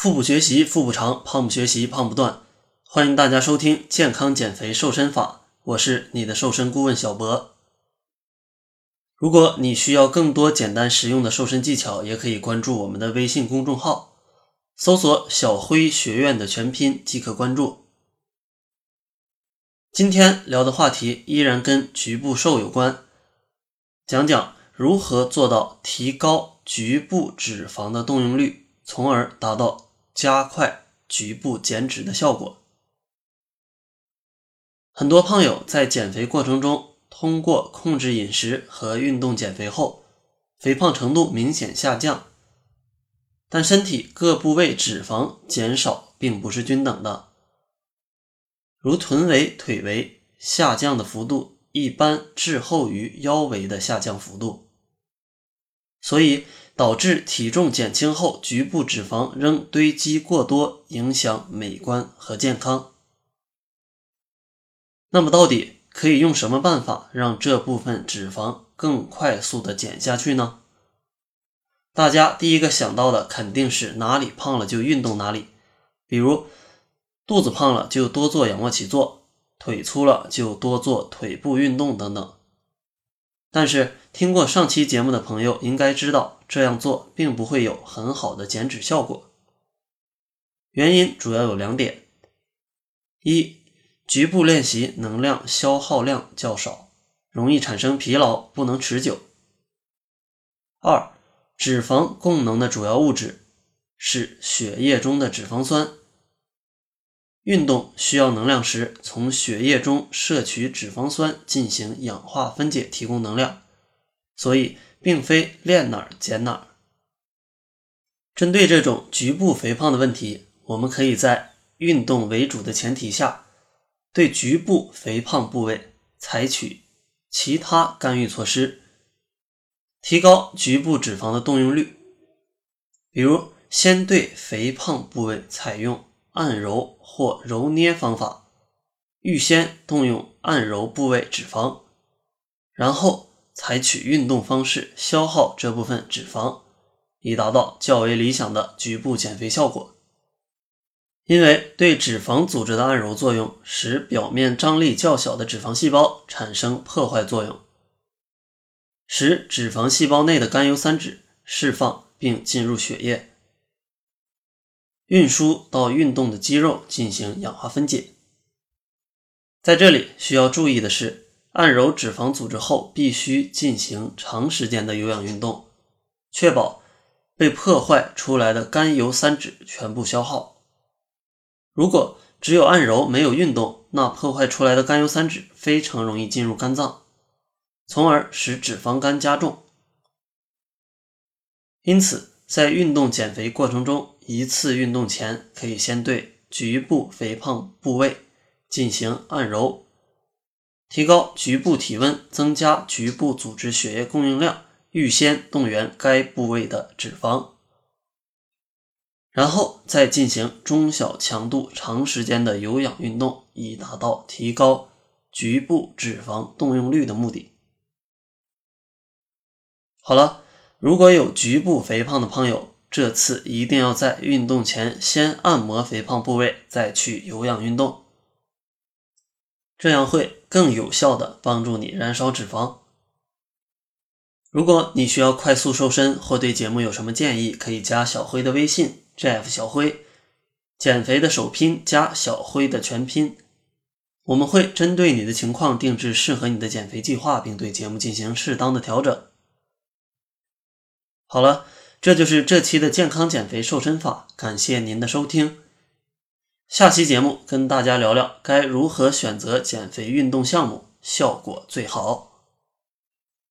腹部学习腹部长，胖不学习胖不断。欢迎大家收听健康减肥瘦身法，我是你的瘦身顾问小博。如果你需要更多简单实用的瘦身技巧，也可以关注我们的微信公众号，搜索“小辉学院”的全拼即可关注。今天聊的话题依然跟局部瘦有关，讲讲如何做到提高局部脂肪的动用率，从而达到加快局部减脂的效果。很多胖友在减肥过程中，通过控制饮食和运动减肥后，肥胖程度明显下降，但身体各部位脂肪减少并不是均等的。如臀围、腿围下降的幅度一般滞后于腰围的下降幅度，所以导致体重减轻后局部脂肪仍堆积过多，影响美观和健康。那么，到底可以用什么办法让这部分脂肪更快速的减下去呢？大家第一个想到的肯定是哪里胖了就运动哪里，比如。肚子胖了就多做仰卧起坐，腿粗了就多做腿部运动等等。但是听过上期节目的朋友应该知道，这样做并不会有很好的减脂效果。原因主要有两点：一，局部练习能量消耗量较少，容易产生疲劳，不能持久；二，脂肪供能的主要物质是血液中的脂肪酸。运动需要能量时，从血液中摄取脂肪酸进行氧化分解，提供能量，所以并非练哪儿减哪儿。针对这种局部肥胖的问题，我们可以在运动为主的前提下，对局部肥胖部位采取其他干预措施，提高局部脂肪的动用率。比如，先对肥胖部位采用。按揉或揉捏方法，预先动用按揉部位脂肪，然后采取运动方式消耗这部分脂肪，以达到较为理想的局部减肥效果。因为对脂肪组织的按揉作用，使表面张力较小的脂肪细胞产生破坏作用，使脂肪细胞内的甘油三酯释放并进入血液。运输到运动的肌肉进行氧化分解。在这里需要注意的是，按揉脂肪组织后必须进行长时间的有氧运动，确保被破坏出来的甘油三酯全部消耗。如果只有按揉没有运动，那破坏出来的甘油三酯非常容易进入肝脏，从而使脂肪肝加重。因此，在运动减肥过程中，一次运动前可以先对局部肥胖部位进行按揉，提高局部体温，增加局部组织血液供应量，预先动员该部位的脂肪，然后再进行中小强度、长时间的有氧运动，以达到提高局部脂肪动用率的目的。好了，如果有局部肥胖的朋友。这次一定要在运动前先按摩肥胖部位，再去有氧运动，这样会更有效的帮助你燃烧脂肪。如果你需要快速瘦身或对节目有什么建议，可以加小辉的微信 Jeff 小辉，减肥的首拼加小辉的全拼，我们会针对你的情况定制适合你的减肥计划，并对节目进行适当的调整。好了。这就是这期的健康减肥瘦身法，感谢您的收听。下期节目跟大家聊聊该如何选择减肥运动项目效果最好。